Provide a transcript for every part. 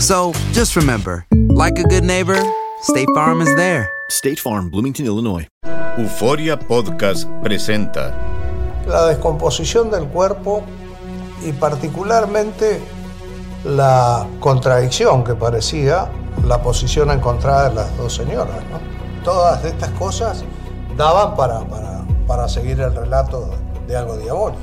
So just remember, like a good neighbor, State Farm is there. State Farm, Bloomington, Illinois. Euforia Podcast presenta la descomposición del cuerpo y particularmente la contradicción que parecía la posición encontrada de las dos señoras. ¿no? Todas estas cosas daban para, para, para seguir el relato de algo diabólico.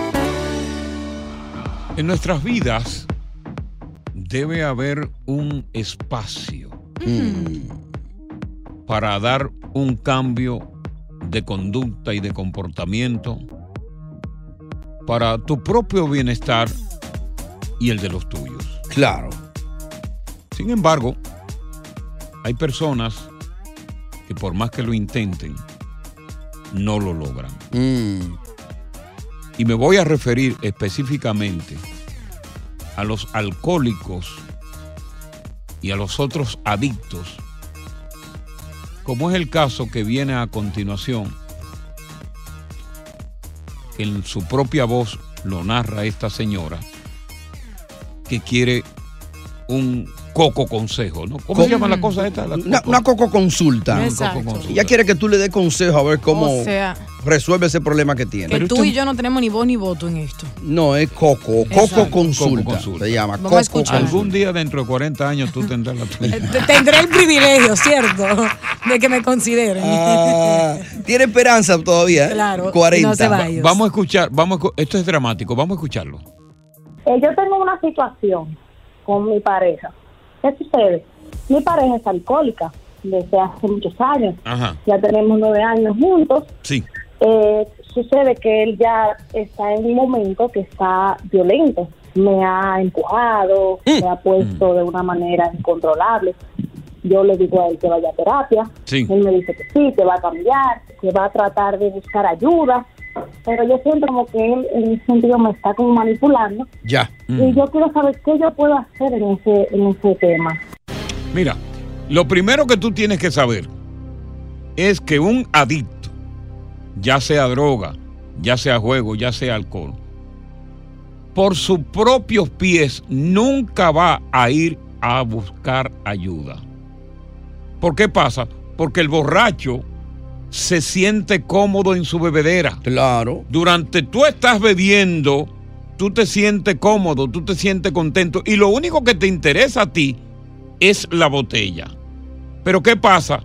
En nuestras vidas debe haber un espacio para dar un cambio de conducta y de comportamiento para tu propio bienestar y el de los tuyos. Claro. Sin embargo, hay personas que por más que lo intenten, no lo logran. Mm. Y me voy a referir específicamente a los alcohólicos y a los otros adictos, como es el caso que viene a continuación, que en su propia voz lo narra esta señora, que quiere un coco consejo, ¿no? ¿Cómo se llama la cosa esta? La coco- una coco consulta. Exacto. Coco consulta. Ella quiere que tú le des consejo a ver cómo O sea, resuelve ese problema que tiene. que tú y yo no tenemos ni voz ni voto en esto. No, es coco. Coco Exacto. consulta. Coco consulta. Se llama. Vamos a coco escuchar. consulta. Algún día dentro de 40 años tú tendrás la tuya. Te- Tendré el privilegio, ¿cierto? De que me consideren. Ah, tiene esperanza todavía. ¿eh? Claro, 40. no se. Vamos a escuchar, vamos a esto es dramático, vamos a escucharlo. Eh, yo tengo una situación con mi pareja. ¿Qué sucede? Mi pareja es alcohólica desde hace muchos años. Ajá. Ya tenemos nueve años juntos. Sí. Eh, sucede que él ya está en un momento que está violento. Me ha empujado, me ha puesto de una manera incontrolable. Yo le digo a él que vaya a terapia. Sí. Él me dice que sí, que va a cambiar, que va a tratar de buscar ayuda. Pero yo siento como que él en ese sentido me está como manipulando. Ya. Y yo quiero saber qué yo puedo hacer en ese, en ese tema. Mira, lo primero que tú tienes que saber es que un adicto, ya sea droga, ya sea juego, ya sea alcohol, por sus propios pies nunca va a ir a buscar ayuda. ¿Por qué pasa? Porque el borracho se siente cómodo en su bebedera. Claro. Durante tú estás bebiendo, tú te sientes cómodo, tú te sientes contento y lo único que te interesa a ti es la botella. Pero ¿qué pasa?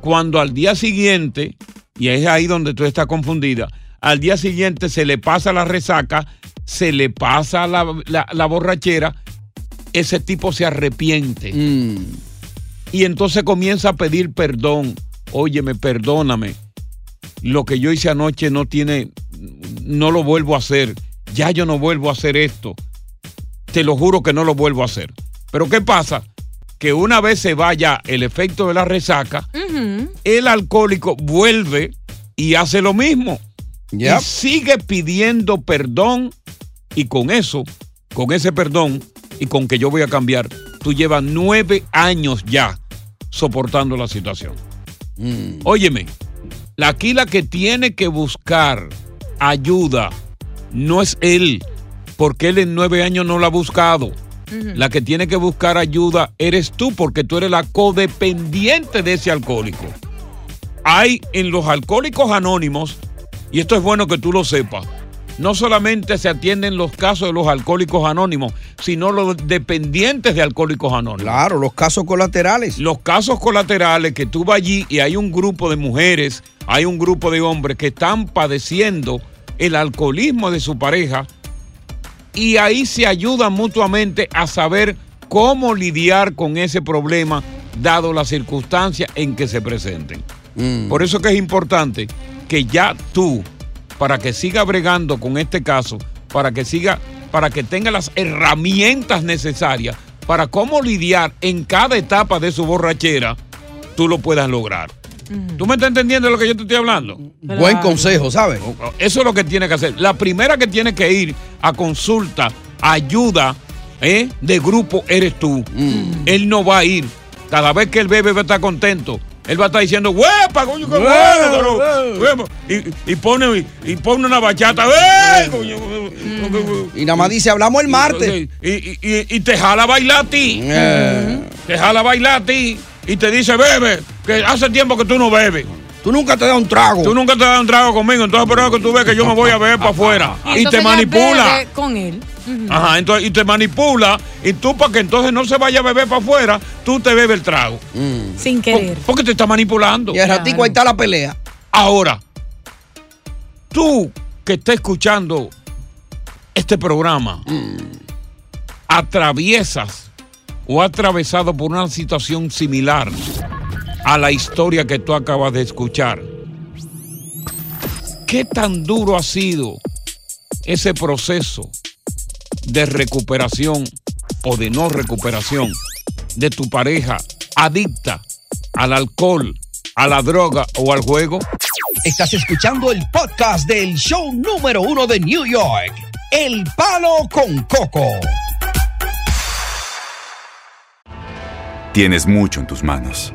Cuando al día siguiente, y es ahí donde tú estás confundida, al día siguiente se le pasa la resaca, se le pasa la, la- la borrachera, ese tipo se arrepiente. Mm. Y entonces comienza a pedir perdón. óyeme, perdóname. Lo que yo hice anoche no tiene, no lo vuelvo a hacer. Ya yo no vuelvo a hacer esto. Te lo juro que no lo vuelvo a hacer. Pero ¿qué pasa? Que una vez se vaya el efecto de la resaca, el alcohólico vuelve y hace lo mismo. Yep. Y sigue pidiendo perdón y con eso, con ese perdón y con que yo voy a cambiar, tú llevas nueve años ya soportando la situación. Óyeme, la, aquí la que tiene que buscar ayuda no es él, porque él en nueve años no la ha buscado. La que tiene que buscar ayuda eres tú, porque tú eres la codependiente de ese alcohólico. Hay en los alcohólicos anónimos, y esto es bueno que tú lo sepas, no solamente se atienden los casos de los alcohólicos anónimos, sino los dependientes de alcohólicos anónimos. Claro, los casos colaterales. Los casos colaterales que tú vas allí y hay un grupo de mujeres, hay un grupo de hombres que están padeciendo el alcoholismo de su pareja y ahí se ayudan mutuamente a saber cómo lidiar con ese problema dado las circunstancias en que se presenten. Por eso que es importante que ya tú, para que siga bregando con este caso, para que siga, para que tenga las herramientas necesarias para cómo lidiar en cada etapa de su borrachera, tú lo puedas lograr. ¿Tú me estás entendiendo de lo que yo te estoy hablando? Buen consejo, ¿sabes? Eso es lo que tiene que hacer. La primera que tiene que ir a consulta, ayuda ¿eh? de grupo, eres tú. Él no va a ir. Cada vez que él bebe va a estar contento. Él va a estar diciendo, ¡huepa, coño, qué bueno! pero, huepa". Y, y pone, y pone una bachata, ¡eh, coño! Y nada más dice, hablamos el martes. Y, y- y- y te jala a bailar a ti. Eh. Te jala a bailar a ti. Y te dice, bebe, que hace tiempo que tú no bebes. Tú nunca te das un trago. Tú nunca te das un trago conmigo, entonces pero que tú ves que yo me voy a beber para afuera. Y te manipula. bebe con él. Ajá, entonces, y te manipula. Y tú, para que entonces no se vaya a beber para afuera, tú te bebes el trago. Sin querer. Porque te está manipulando. Y al ratico ahí está la pelea. Ahora, tú que estás escuchando este programa, atraviesas o has atravesado por una situación similar a la historia que tú acabas de escuchar. ¿Qué tan duro ha sido ese proceso de recuperación o de no recuperación de tu pareja adicta al alcohol, a la droga o al juego? Estás escuchando el podcast del show número uno de New York, El Palo con Coco. Tienes mucho en tus manos.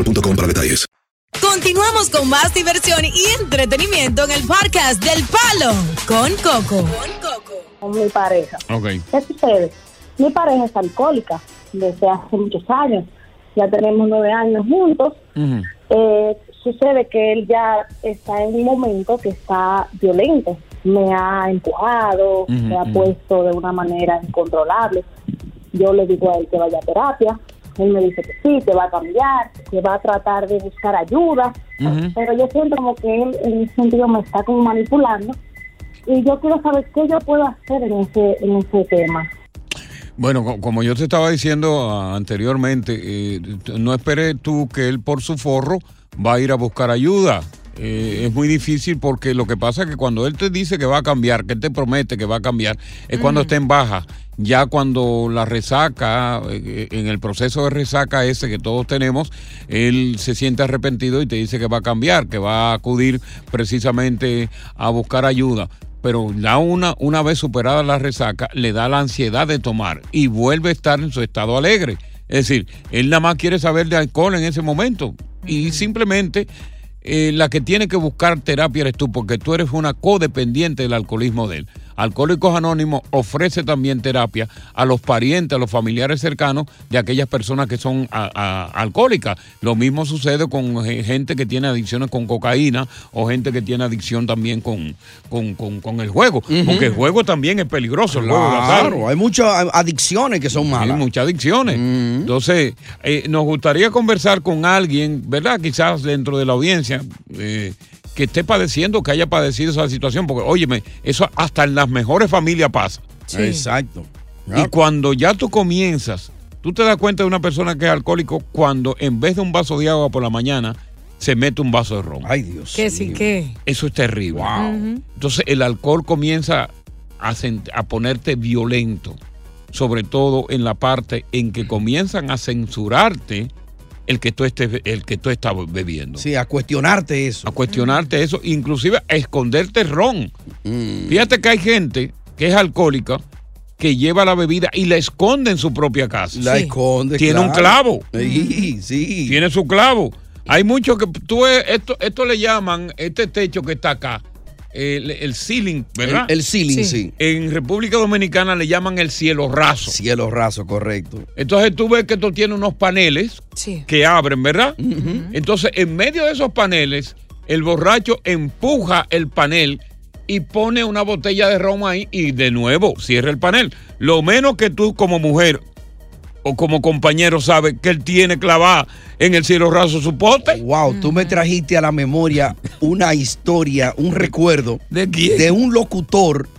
boostmobile.com para detalles. Continuamos con más diversión y entretenimiento en el podcast del Palo con Coco. Con mi pareja. Ok. ¿Qué sucede? Mi pareja es alcohólica desde hace muchos años. Ya tenemos nueve años juntos. Eh, sucede que él ya está en un momento que está violento. Me ha empujado, Ujú, me ha ujú. puesto de una manera incontrolable. Yo le digo a él que vaya a terapia. Él me dice que sí, que va a cambiar, que va a tratar de buscar ayuda, pero yo siento como que él en ese sentido me está como manipulando y yo quiero saber qué yo puedo hacer en ese, en ese tema. Bueno, co- como yo te estaba diciendo ah, anteriormente, eh, no esperes tú que él por su forro va a ir a buscar ayuda. Eh, es muy difícil porque lo que pasa es que cuando él te dice que va a cambiar, que él te promete que va a cambiar, es cuando está en baja. Ya cuando la resaca, eh, en el proceso de resaca ese que todos tenemos, él se siente arrepentido y te dice que va a cambiar, que va a acudir precisamente a buscar ayuda pero ya una, una vez superada la resaca, le da la ansiedad de tomar y vuelve a estar en su estado alegre. Es decir, él nada más quiere saber de alcohol en ese momento y simplemente eh, la que tiene que buscar terapia eres tú, porque tú eres una codependiente del alcoholismo de él. Alcohólicos Anónimos ofrece también terapia a los parientes, a los familiares cercanos de aquellas personas que son a- a- alcohólicas. Lo mismo sucede con ge- gente que tiene adicciones con cocaína o gente que tiene adicción también con, con, con- con el juego. Porque el juego también es peligroso. El juego. Claro, hay muchas adicciones que son malas. Hay muchas adicciones. Entonces, eh, nos gustaría conversar con alguien, ¿verdad? Quizás dentro de la audiencia, eh, que esté padeciendo, que haya padecido esa situación, porque, óyeme, eso hasta en las mejores familias pasa. Sí. Exacto. Y cuando ya tú comienzas, tú te das cuenta de una persona que es alcohólico cuando en vez de un vaso de agua por la mañana, se mete un vaso de ron. Ay, Dios. Que sí que. Eso es terrible. Ujú. Entonces el alcohol comienza a ponerte violento, sobre todo en la parte en que comienzan a censurarte el que tú estés, el que tú estás bebiendo. Sí, a cuestionarte eso. A cuestionarte eso, inclusive a esconderte ron. Mm. Fíjate que hay gente que es alcohólica que lleva la bebida y la esconde en su propia casa. La esconde, Tiene un clavo. Sí, sí. Tiene su clavo. Hay muchos que tú esto, esto le llaman, este techo que está acá, el, el ceiling, ¿verdad? El- el ceiling, Sí. sí. En República Dominicana le llaman el cielo raso. Cielo raso, correcto. Entonces tú ves que esto tiene unos paneles que abren, ¿verdad? Entonces, en medio de esos paneles, el borracho empuja el panel y pone una botella de ron ahí y de nuevo cierra el panel. Lo menos que tú como mujer o como compañero sabes que él tiene clavada en el cielo raso su pote. Wow, tú me trajiste a la memoria una historia, un recuerdo ¿De quién? de un locutor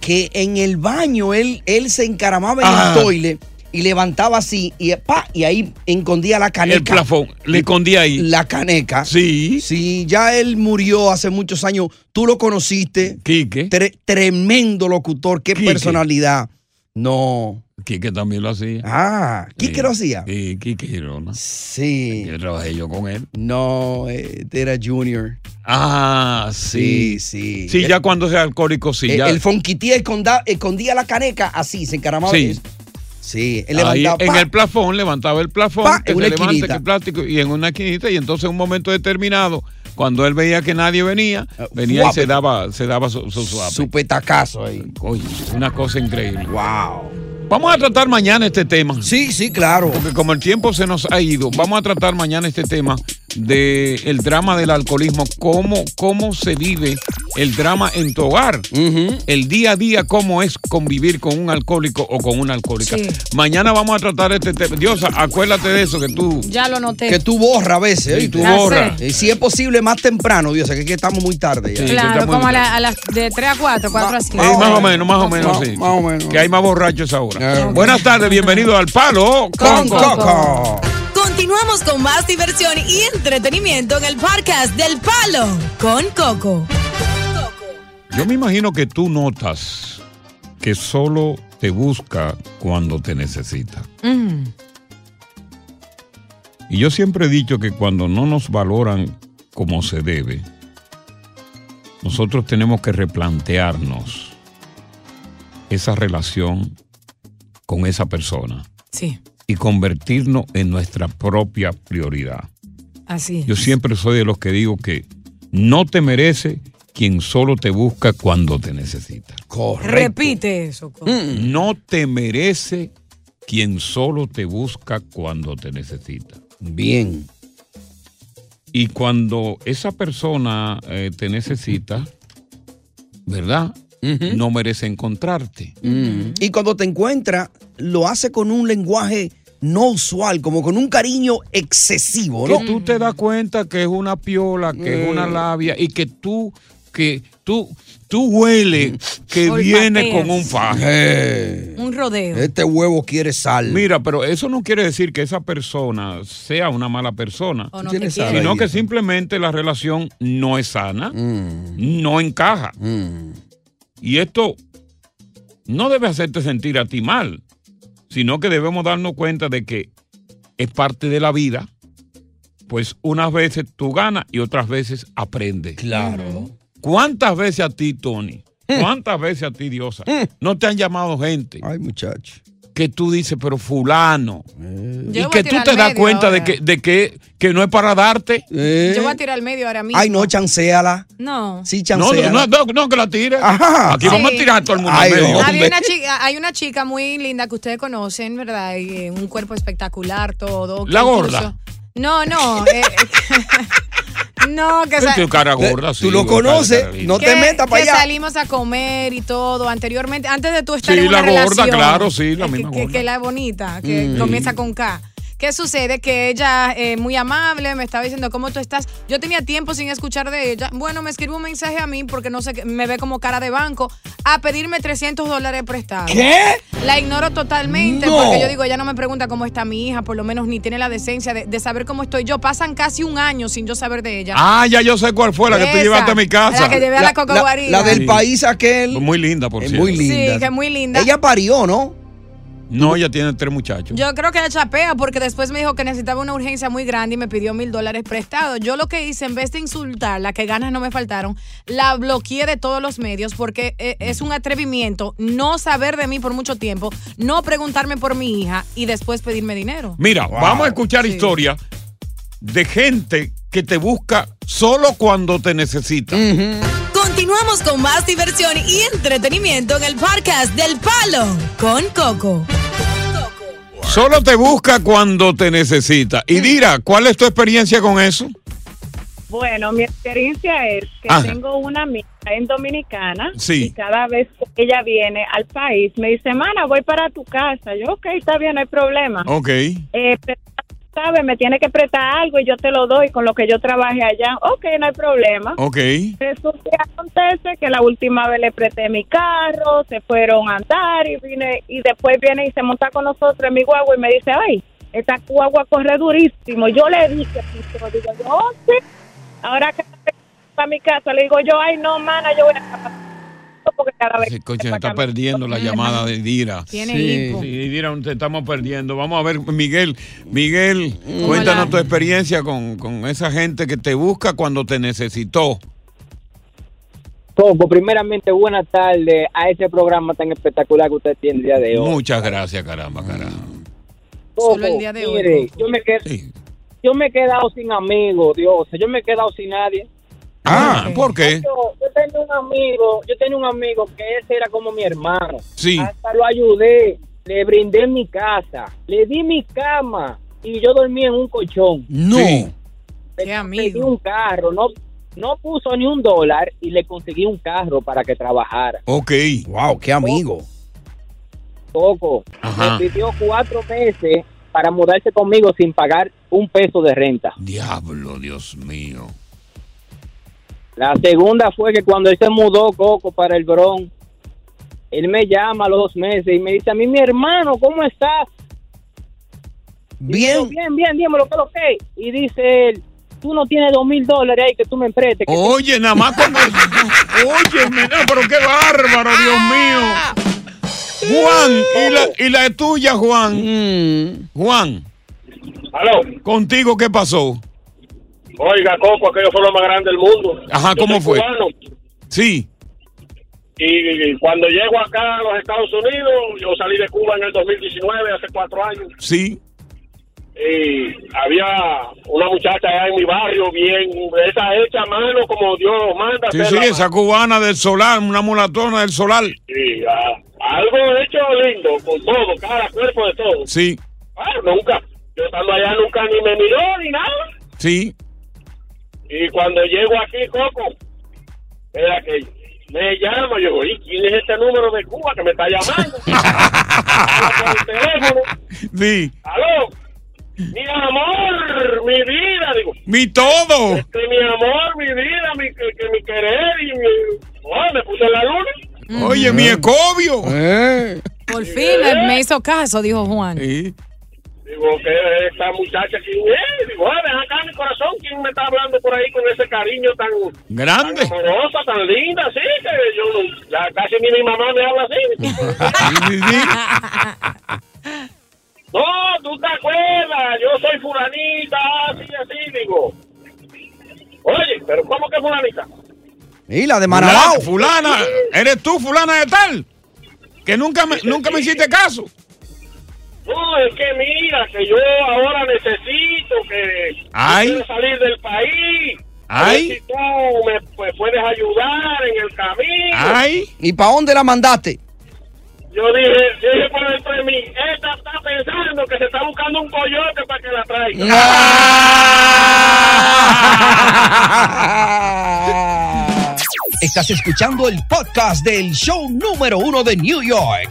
que en el baño él, él se encaramaba en el toile y levantaba así y, pa, y ahí escondía la caneca. El plafón, le escondía ahí. La caneca. Sí. Sí, ya él murió hace muchos años. Tú lo conociste. Quique. Tre- tremendo locutor, qué Quique. personalidad. No. Quique también lo hacía. Ah, ¿Quique Sí. lo hacía? Sí, Quique Girona. Sí. Yo trabajé yo con él. No, eh, era Junior. Ah, sí. Sí, sí. Sí, ya cuando sea alcohólico, sí, Eh, ya. El fonquitía esconda- escondía la caneca así, se encaramaba. Sí. Sí, él Ahí, levantaba. en el plafón, levantaba el plafón, Pa, que en se levanta, el plástico, y en una esquinita, y entonces en un momento determinado, cuando él veía que nadie venía, venía y se daba, se daba su, su. Su petacazo ahí. Oye, una cosa increíble. Wow. Vamos a tratar mañana este tema. Sí, sí, claro. Porque como el tiempo se nos ha ido, vamos a tratar mañana este tema de el drama del alcoholismo, cómo, cómo se vive el drama en tu hogar, el día a día, cómo es convivir con un alcohólico o con una alcohólica. Sí. Mañana vamos a tratar este tema. Diosa, acuérdate de eso que tú... Ya lo noté. Que tú borras a veces. Sí, ¿oíste? tú borras. Y si es posible, más temprano, Dios, que es que estamos muy tarde ya. Sí, Claro, como a, en- la- a las de 3 a 4, 4 a 5. Eh, más o menos, más o menos, sí. más o menos. Que hay más borrachos ahora. Eh. Buenas tardes, bienvenido al Palo Con Coco. Continuamos con más diversión y entretenimiento en el podcast del Palo con Coco. Yo me imagino que tú notas que solo te busca cuando te necesita. Mm, Y yo siempre he dicho que cuando no nos valoran como se debe, nosotros tenemos que replantearnos esa relación con esa persona Sí, y convertirnos en nuestra propia prioridad. así. Yo siempre soy de los que digo que no te merece quien solo te busca cuando te necesita. Correcto. Repite eso. Coco. No te merece quien solo te busca cuando te necesita. Bien. Y cuando esa persona eh, te necesita, ¿verdad? No merece encontrarte. Y cuando te encuentra, lo hace con un lenguaje no usual, como con un cariño excesivo, ¿no? Que tú te das cuenta que es una piola, que es una Mm. labia y que tú, que tú, tú hueles que viene con un faje. Eh, Un rodeo. este huevo quiere sal. Mira, pero eso no quiere decir que esa persona sea una mala persona, O no te sino que simplemente la relación no es sana, Mm, no encaja. mm. Y esto no debe hacerte sentir a ti mal, sino que debemos darnos cuenta de que es parte de la vida. Pues unas veces tú ganas y otras veces aprendes. Claro. ¿Cuántas veces a ti, Tony? ¿Cuántas veces a ti, Diosa? No te han llamado gente Ay, muchacho. Que tú dices, pero fulano. Y que tú te das cuenta de que, de que, que no es para darte. Eh. Yo voy a tirar al medio ahora mismo. Ay, no, chanceala. No. Sí, No, chanceala. no, no, no, que la tire. Ajá. Aquí vamos a tirar a todo el mundo Ay, al medio. Había una chica, hay una chica muy linda que ustedes conocen, ¿verdad? Y, eh, un cuerpo espectacular, todo. La incluso- gorda. No, no. eh, no, que, sa- Tu cara gorda, sí, Tú lo conoces, no que- te metas para que allá. salimos a comer y todo anteriormente, antes de tú estar Sí, en una la gorda, relación. claro, sí, la Eh, misma que, que, gorda. que la bonita, que Mm. comienza con K. ¿Qué sucede? Que ella, eh, muy amable, me estaba diciendo, ¿cómo tú estás? Yo tenía tiempo sin escuchar de ella. Bueno, me escribe un mensaje a mí porque no sé, qué- me ve como cara de banco, a pedirme 300 dólares prestados. ¿Qué? La ignoro totalmente No. porque yo digo, ella no me pregunta cómo está mi hija, por lo menos ni tiene la decencia de, de saber cómo estoy yo. Pasan casi un año sin yo saber de ella. Ah, ya yo sé cuál fue la que tú llevaste a mi casa. La que llevé a la, coco la, la del Sí. país aquel. Muy linda, por cierto. muy linda. Sí, que es muy linda. Ella parió, ¿no? No, ella tiene tres muchachos. Yo creo que ella chapea porque después me dijo que necesitaba una urgencia muy grande y me pidió mil dólares prestados. Yo lo que hice, en vez de insultarla, que ganas no me faltaron, la bloqueé de todos los medios porque eh, es un atrevimiento no saber de mí por mucho tiempo, no preguntarme por mi hija y después pedirme dinero. Mira, vamos a escuchar historias de gente que te busca solo cuando te necesita. Continuamos con más diversión y entretenimiento en el podcast del Palo con Coco. Solo te busca cuando te necesita. Y Dira, ¿cuál es tu experiencia con eso? Bueno, mi experiencia es que Ajá. tengo una amiga en Dominicana Sí. y cada vez que ella viene al país me dice, mana, voy para tu casa. Yo, ok, está bien, no hay problema. Ok. Eh, pero, ¿sabes? Me tiene que prestar algo y yo te lo doy con lo que yo trabaje allá. Ok, no hay problema. Ok. Resulta que acontece que la última vez le presté mi carro, se fueron a andar y vine y después viene y se monta con nosotros en mi guagua y me dice, ay, esta guagua corre durísimo. Yo le dije, digo yo, oh, sí. Ahora que para mi casa, le digo yo, ay, no, mana, yo voy a porque cada vez Ese coche se está perdiendo la llamada de Dira. Tiene Sí. hipo. Sí, Dira, te estamos perdiendo. Vamos a ver, Miguel. Miguel, cuéntanos Hola. tu experiencia con, con esa gente que te busca cuando te necesitó. Coco, primeramente, buenas tardes a ese programa tan espectacular que usted tiene el día de hoy. Muchas gracias, caramba, caramba. Coco, Solo el día de hoy, Coco. yo me, qued- yo me he quedado sin amigos, Dios, yo me he quedado sin nadie. Ah, ¿por qué? Yo, yo tenía un amigo, yo tenía un amigo que ese era como mi hermano. Sí. Hasta lo ayudé, le brindé mi casa, le di mi cama y yo dormí en un colchón. No. Qué Pedí amigo. un carro, no, no puso ni un dólar y le conseguí un carro para que trabajara. Ok. Wow, qué amigo. Coco, Ajá. me pidió cuatro meses para mudarse conmigo sin pagar un peso de renta. Diablo, Dios mío. La segunda fue que cuando él se mudó, Coco, para el Bronx, él me llama a los dos meses y me dice a mí, mi hermano, ¿cómo estás? Bien. digo, bien, bien, dímelo, ¿qué es lo que? es?". Y dice él, tú no tienes dos mil dólares ahí que tú me emprestes. Oye, nada más con Oye, mira, pero qué bárbaro, Dios mío. Juan, ¿y la, y la tuya, Juan? Mm. Juan, Aló. ¿contigo qué pasó? Oiga, Coco, aquellos son los más grandes del mundo. Ajá, ¿cómo fue? cubano, Sí. y cuando llego acá a los Estados Unidos, yo salí de Cuba en el 2019, hace cuatro años. Sí. Y había una muchacha allá en mi barrio, bien, esa hecha a mano como Dios manda. Sí, sí, esa cubana del solar, una mulatona del solar. Sí, ah, algo hecho lindo, con todo, cara, cuerpo, de todo. Sí, Ah, nunca, yo estando allá nunca ni me miró ni nada. sí. Y cuando llego aquí, Coco, era que me llama, yo, ¿y quién es este número de Cuba que me está llamando? por el teléfono. Sí. Aló. Mi amor, mi vida, digo. Mi todo. Este, mi amor, mi vida, mi, que, que mi querer y mi... Oh, me puse la luna. Oye, mi escobio. Por fin me, me hizo caso, dijo Juan. Digo, que esta muchacha, ¿quién es? Digo, ah, ven acá mi corazón, ¿quién me está hablando por ahí con ese cariño tan... Grande. Tan amorosa, tan linda, sí, que yo ya casi ni mi mamá me habla así. no, tú te acuerdas, yo soy fulanita, así, así, digo. Oye, pero ¿cómo que fulanita? Y la de Fulana, Manabao. fulana, eres tú, fulana de tal. Que nunca me, nunca me hiciste caso. No, es que mira, que yo ahora necesito que Ay. yo quiero salir del país. Ay. si tú me pues, puedes ayudar en el camino. Ay. ¿Y para dónde la mandaste? Yo dije, dije por dentro de mí, esta está pensando que se está buscando un coyote para que la traiga. Estás escuchando el podcast del show número uno de New York,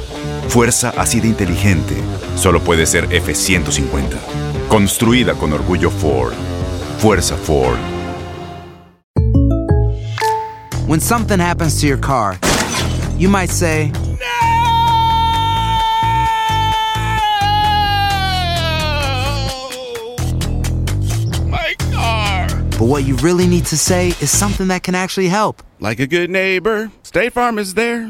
Fuerza así de inteligente solo puede ser F150. Construida con orgullo Ford. Fuerza Ford. When something happens to your car, you might say, My car. but what you really need to say is something that can actually help. Like a good neighbor, State Farm is there.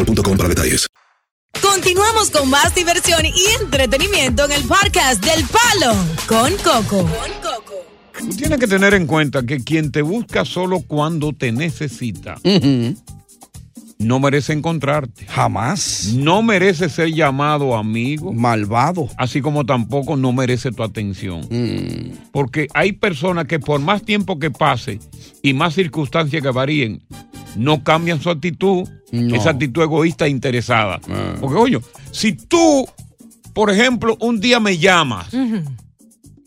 boostmobile.com para detalles. Continuamos con más diversión y entretenimiento en el podcast del Palo con Coco. Tú tienes que tener en cuenta que quien te busca solo cuando te necesita no merece encontrarte. Jamás. No merece ser llamado amigo. Malvado. Así como tampoco no merece tu atención. Mm. Porque hay personas que por más tiempo que pase y más circunstancias que varíen, no cambian su actitud, No. esa actitud egoísta e interesada. Ah. Porque, oye, si tú, por ejemplo, un día me llamas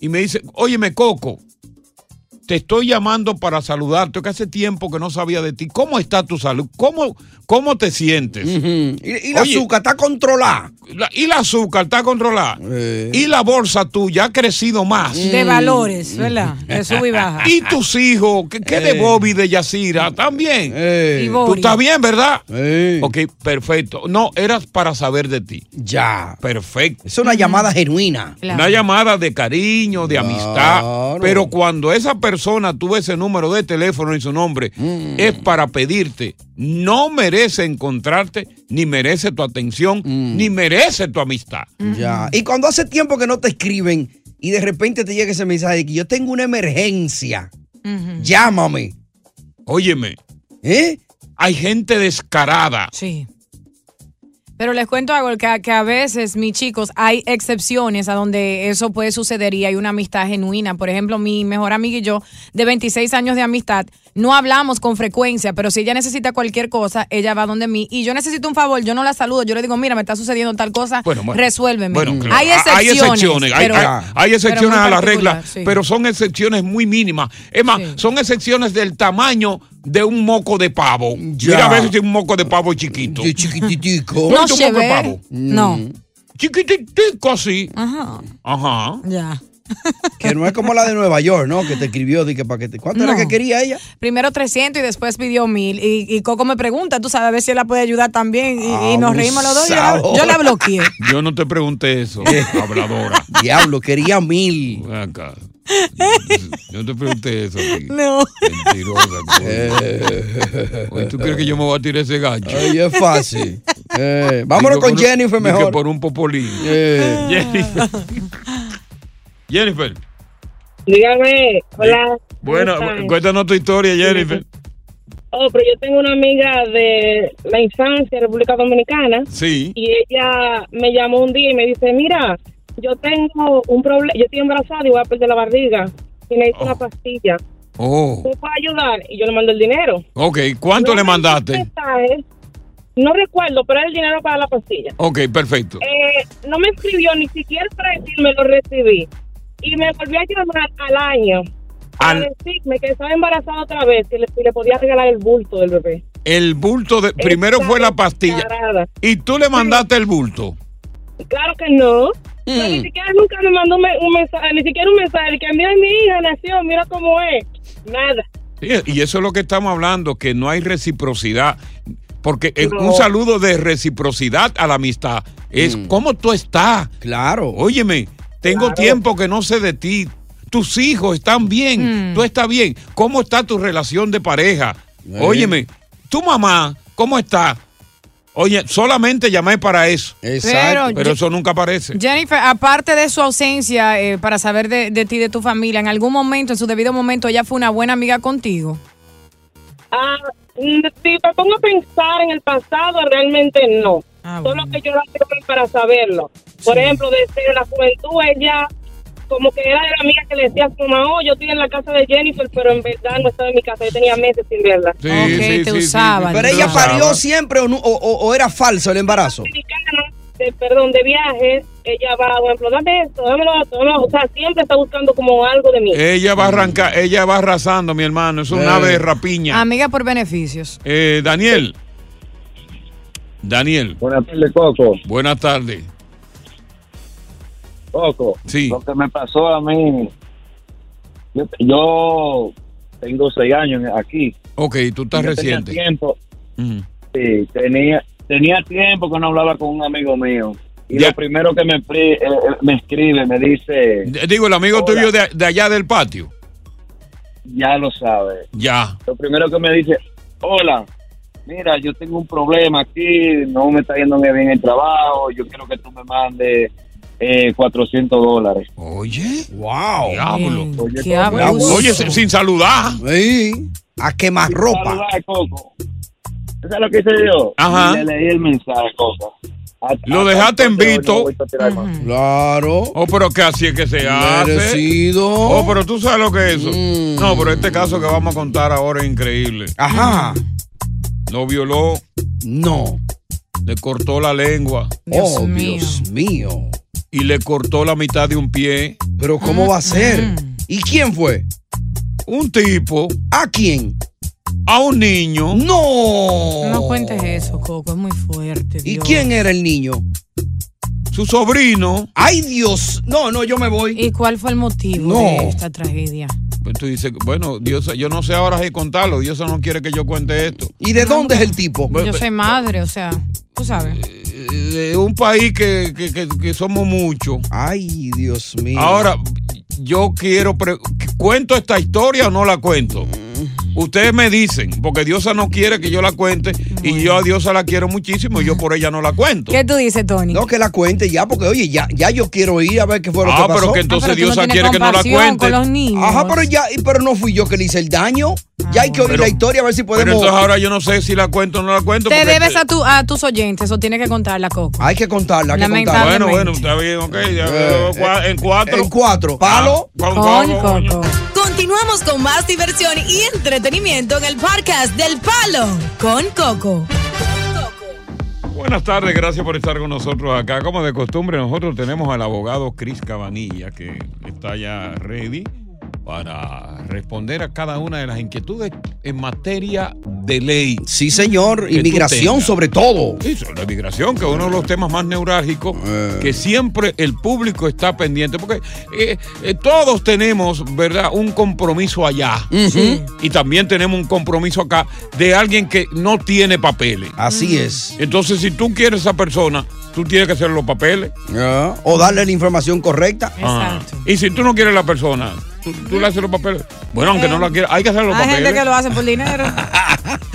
y me dices, óyeme, Coco, te estoy llamando para saludarte, que hace tiempo que no sabía de ti. ¿Cómo está tu salud? ¿Cómo, cómo te sientes? Y, y la Oye, azúcar está controlada. la- y la azúcar está controlada. Y la bolsa tuya ha crecido más. De valores, ¿verdad? De sube y baja. Y tus hijos, ¿qué, qué de Eh. Bobby de Yacira? También. Y Tú estás bien, ¿verdad? Ok, perfecto. No, eras para saber de ti. Ya. Perfecto. Es una llamada genuina. Una llamada de cariño, de amistad. Pero cuando esa persona tuvo ese número de teléfono y su nombre, Mm. es para pedirte, no merece encontrarte, ni merece tu atención, Mm. ni merece tu amistad. Ya. Y cuando hace tiempo que no te escriben y de repente te llega ese mensaje de que yo tengo una emergencia, llámame. Óyeme. ¿Eh? Hay gente descarada. Sí. Pero les cuento algo, que, que a veces, mis chicos, hay excepciones a donde eso puede suceder y hay una amistad genuina. Por ejemplo, mi mejor amiga y yo, de 26 años de amistad, no hablamos con frecuencia, pero si ella necesita cualquier cosa, ella va donde mí y yo necesito un favor, yo no la saludo, yo le digo, mira, me está sucediendo tal cosa, Bueno, bueno. resuélveme. Bueno, claro, hay excepciones. Hay excepciones, hay, pero- hay- hay pero excepciones a la regla, sí. pero son excepciones muy mínimas. Es más, son excepciones del tamaño de un moco de pavo. Mira a ver si un moco de pavo chiquito. chiquititico. No un moco de pavo? No. Chiquititico así. Ajá. Ajá. Ya. Que no es como la de Nueva York, ¿no? Que te escribió, que para que te... ¿Cuánto era que quería ella? Primero 300 y después pidió 1000. Y, y Coco me pregunta, tú sabes, a ver si él la puede ayudar también. Y, y nos reímos los dos. Yo la, yo la bloqueé. Yo no te pregunté eso, habladora. Diablo, quería mil. Ven acá. Yo no te pregunté eso. No. Mentirosa. coño. Oye, ¿Tú crees que yo me voy a tirar ese gancho? Ay, es fácil. Eh, vámonos con Jennifer di que mejor. por un popolín. Eh. Jennifer. Jennifer. Dígame, hola. Bueno, cuéntanos tu historia, Jennifer. Oh, pero yo tengo una amiga de la infancia, República Dominicana, Sí. y ella me llamó un día y me dice, mira, yo tengo un problema, yo estoy embarazada y voy a perder la barriga y necesito una pastilla. Oh. ¿Tú puedes ayudar? Y yo le mando el dinero. Ok, ¿cuánto No le mandaste? No recuerdo, pero era el dinero para la pastilla. Ok, perfecto. Eh, no me escribió ni siquiera para decirme lo recibí. Y me volvió a llamar al año para Al- decirme que estaba embarazada otra vez y le, y le podía regalar el bulto del bebé. El bulto de. Primero fue la pastilla. Y tú le mandaste el bulto. Claro que no. Mm. ni siquiera nunca me mandó un, me- un mensaje, ni siquiera un mensaje que mira mi hija nació, mira cómo es. Nada. Sí, y eso es lo que estamos hablando, que no hay reciprocidad. Porque en No. un saludo de reciprocidad a la amistad es cómo tú estás. Claro. Óyeme, tengo tiempo que no sé de ti. Tus hijos están bien, Mm. tú estás bien. ¿Cómo está tu relación de pareja? Óyeme, tu mamá, ¿cómo está? Oye, solamente llamé para eso. Exacto. Pero eso nunca aparece. Jennifer, aparte de su ausencia eh, para saber de, de ti, de tu familia, en algún momento, en su debido momento, ella fue una buena amiga contigo. Ah, mm, si me pongo a pensar en el pasado, realmente no. Ah, Solo que yo la tengo para saberlo. Por ejemplo, desde la juventud, ella como que era de la amiga que le decía a su mamá, oh, yo estoy en la casa de Jennifer, pero en verdad no estaba en mi casa. Yo tenía meses sin verla. Sí, sí, sí, sí, Pero ella parió siempre o, no- o- era falso el embarazo. De- perdón, de viajes, ella va, por ejemplo, dame esto, dame lo otro, dámelo. o sea, siempre está buscando como algo de mí. Ella va a arrancar, ella va arrasando, mi hermano. Es un Eh. ave de rapiña. Amiga por beneficios. Eh, Daniel. Daniel. Buenas tardes, Coco. Buenas tardes. Coco. Sí. Lo que me pasó a mí. Yo, yo tengo seis años aquí. Ok, tú estás Yo tenía reciente. tiempo. Sí, tenía, tenía tiempo que no hablaba con un amigo mío. Y Ya. lo primero que me, eh, eh, me escribe, me dice, Digo, el amigo Hola. tuyo de, de allá del patio. ya lo sabe. Ya. Lo primero que me dice, hola, mira, yo tengo un problema aquí, no me está yendo bien el trabajo, yo quiero que tú me mandes eh, 400 dólares. Oye. Wow. Diablo. Oye, qué abuso. Oye, sin, sin saludar. Sí. A quemar ropa. Saludar, Coco. ¿Sabes lo que hice yo? Ajá. Le leí el mensaje, Coco. A- Lo dejaste en visto. no. Claro. Oh, pero que así es que se hace. Merecido. Oh, pero tú sabes lo que es eso. No, pero este caso que vamos a contar ahora es increíble. Ajá. Lo violó. No. Le cortó la lengua. oh, Dios mío. Y le cortó la mitad de un pie. Pero ¿cómo va a ser? ¿Y quién fue? Un tipo. ¿A quién? A un niño. No. No cuentes eso, Coco, es muy fuerte. ¿Y Dios. quién era el niño? Su sobrino. Ay, Dios. No, no, yo me voy. ¿Y cuál fue el motivo No. de esta tragedia? Pues tú dices, bueno, Dios, yo no sé ahora si contarlo. Dios no quiere que yo cuente esto. ¿Y de dónde es el tipo? Yo soy madre, o sea, tú sabes. De un país que, que- que- que somos muchos. Ay, Dios mío. Ahora, yo quiero. ¿Cuento esta historia o no la cuento? Ustedes me dicen, porque Diosa no quiere que yo la cuente y yo a Diosa la quiero muchísimo y yo por ella no la cuento. ¿Qué tú dices, Tony? No, que la cuente ya, porque oye, ya, ya yo quiero ir a ver qué fue lo Ah, que pasó. pero que entonces Ah, pero tú no Diosa quiere que no la cuente. con los niños. Ajá, pero ya, pero no fui yo que le hice el daño. ya hay que oír Pero- la historia a ver si Pero podemos. entonces ahora yo no sé si la cuento o no la cuento. Te debes este- a, tu, a tus oyentes o tienes que contarla, Coco. Hay que contarla, hay que contarla. Bueno, bueno, está bien, ok. ya, Eh, en cuatro. En cuatro. Palo. Ah, con- Con con- Coco. Continuamos con más diversión y entretenimiento en el podcast del Palo con Coco. Buenas tardes, gracias por estar con nosotros acá. Como de costumbre, nosotros tenemos al abogado Cris Cabanilla, que está ya ready para responder a cada una de las inquietudes en materia de ley. Sí, señor. Inmigración sobre todo. Sí, sobre la inmigración, que es uno de los temas más neurálgicos, Eh. que siempre el público está pendiente, porque eh, eh, todos tenemos, ¿verdad?, un compromiso allá. Sí. Y también tenemos un compromiso acá de alguien que no tiene papeles. Así es. Entonces, si tú quieres a esa persona, tú tienes que hacer los papeles. Ah, O darle la información correcta. Ah. Y si tú no quieres la persona, tú, tú le haces los papeles. Bueno, aunque no la quieras, hay que hacer los Hay papeles. gente que lo hace por dinero.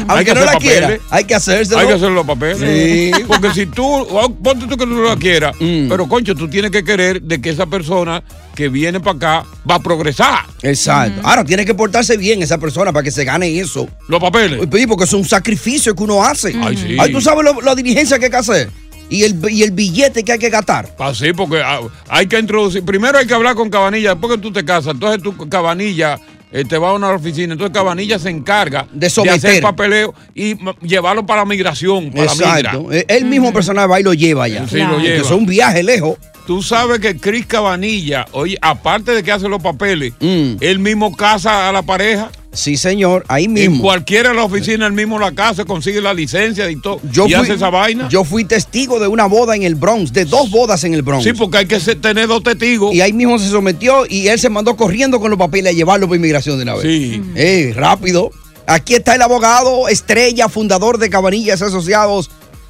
Aunque que no la quiera, hay que hacérselo. Hay que hacer los papeles. Sí. Porque si tú, ponte tú que tú no la quieras, Mm. pero concho, tú tienes que querer de que esa persona que viene para acá va a progresar. Exacto. Ahora tiene que portarse bien esa persona para que se gane eso. Los papeles. Sí, porque es un sacrificio que uno hace. Ay, sí. Ay, tú sabes lo- la diligencia que hay que hacer. Y el, y el billete que hay que gastar. Así, porque ah, hay que introducir. Primero hay que hablar con Cabanilla, después que tú te casas. Entonces tú, Cabanilla, eh, te va a una oficina. Entonces Cabanilla se encarga De someter. hacer papeleo y llevarlo para la migración, para la Exacto. migra. Eh, El mismo personal va y lo lleva ya. Sí, lo Porque lleva. es un viaje lejos. Tú sabes que Cris Cabanilla, oye, aparte de que hace los papeles, Mm. él mismo casa a la pareja. Sí, señor, ahí En mismo. cualquiera de la oficina, él mismo la casa, consigue la licencia y todo. Yo y fui, hace esa vaina. yo fui testigo de una boda en el Bronx, de dos bodas en el Bronx. Sí, porque hay que tener dos testigos. Y ahí mismo se sometió y él se mandó corriendo con los papeles a llevarlo por inmigración de una vez. Sí. Eh, rápido. Aquí está el abogado, estrella, fundador de Cabanillas Asociados,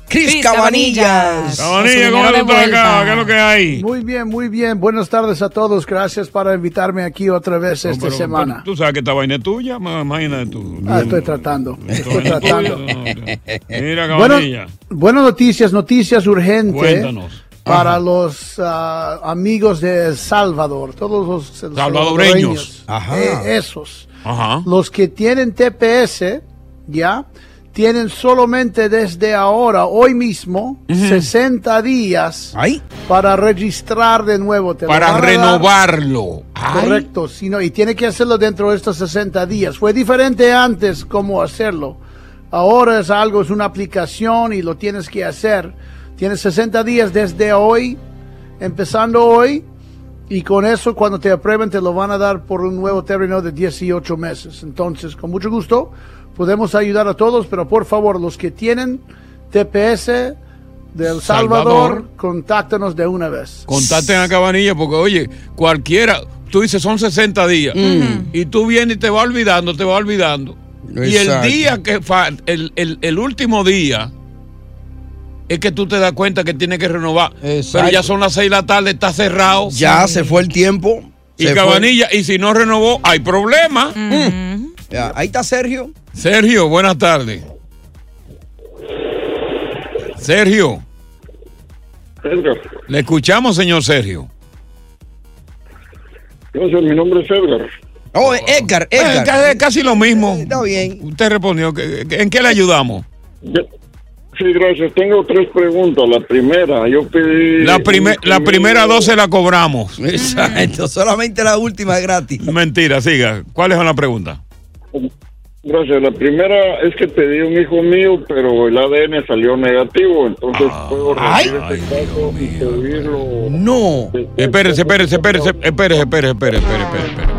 Cris Cabanillas. Cabanilla, ¿cómo estás acá? ¿Qué es lo que hay? Muy bien, muy bien. Buenas tardes a todos. Gracias por invitarme aquí otra vez No, esta pero- semana. pero Tú sabes que esta vaina es tuya, ma- imagínate tú. Ah, estoy tratando. Estoy tratando. Mira, Bueno, Cabanilla. buenas noticias, noticias urgentes Cuéntanos. para Ajá. los ah, amigos de El Salvador, todos los, los Salvadoreños. salvadoreños. Eh, esos. Ajá. Los que tienen TPS, ya, tienen solamente desde ahora, hoy mismo, 60 días para registrar de nuevo. Te Para renovarlo. Ay. Correcto, sí, no, y tiene que hacerlo dentro de estos 60 días. Fue diferente antes cómo hacerlo. Ahora es algo, es una aplicación y lo tienes que hacer. Tienes 60 días desde hoy, empezando hoy, y con eso cuando te aprueben te lo van a dar por un nuevo término de 18 meses. Entonces, con mucho gusto, podemos ayudar a todos, pero por favor, los que tienen TPS del Salvador, Salvador. contáctanos de una vez. Contacten a Cabanilla porque, oye, cualquiera, tú dices son 60 días Mm. y tú vienes y te vas olvidando, te vas olvidando. Y el Exacto. día que fa- el, el- el último día es que tú te das cuenta que tienes que renovar. Pero ya son las 6 de la tarde, está cerrado. Ya se fue el tiempo. Y se Cabanilla, y si no renovó, hay problema. Ya, ahí está Sergio. Sergio, buenas tardes. Sergio, Edgar. le escuchamos, señor Sergio. Gracias, mi nombre es Edgar. Oh, Edgar, Eh, Edgar. ca- casi lo mismo. Está bien. Usted respondió. ¿En qué le ayudamos? Sí, gracias. Tengo tres preguntas. La primera, yo pedí. La, prime, la primera dos se la cobramos. Exacto. Solamente la última es gratis. Mentira, siga. ¿Cuáles son las preguntas? Gracias. La primera es que pedí un hijo mío, pero el ADN salió negativo. Entonces ah. puedo recibir ay, este ay, caso y pedirlo. No. Este espérese, espérese, espérese, espérese, espérese, espérese, espérese, espérese.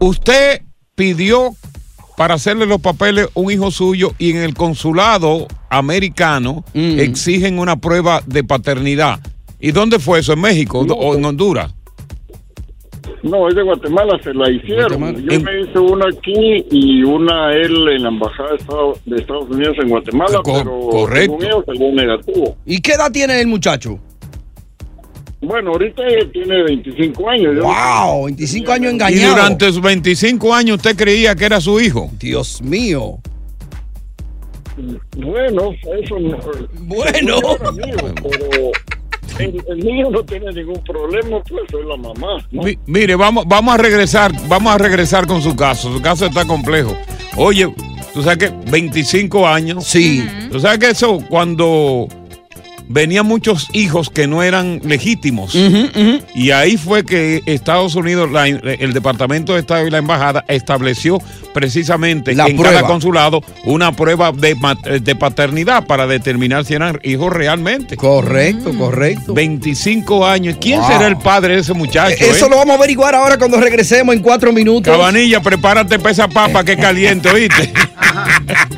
Usted pidió para hacerle los papeles un hijo suyo y en el consulado americano Mm. exigen una prueba de paternidad. ¿Y dónde fue eso? ¿En México o en Honduras? No, es de Guatemala, se la hicieron. Yo En- me hice una aquí y una él en la embajada de Estados, de Estados Unidos en Guatemala, Co- pero correcto. según ellos negativo. ¿Y qué edad tiene el muchacho? Bueno, ahorita tiene 25 años. Yo- Wow, 25 años Y engañado. durante sus 25 años usted creía que era su hijo. Dios mío. Bueno, eso no. Bueno. era mío, pero el, el niño no tiene ningún problema, pues soy la mamá. ¿no? Mi- mire, vamos, vamos a regresar, vamos a regresar con su caso. Su caso está complejo. Oye, tú sabes que 25 años. Sí. Tú sabes que eso, cuando venían muchos hijos que no eran legítimos. Y ahí fue que Estados Unidos, la- el Departamento de Estado y la Embajada estableció precisamente La en prueba. cada consulado una prueba de, paternidad para determinar si eran hijos realmente. Correcto, correcto. 25 años. ¿Quién Wow. será el padre de ese muchacho? Eso eh? lo vamos a averiguar ahora cuando regresemos en cuatro minutos. Cabanilla, prepárate para esa papa que es caliente, ¿oíste?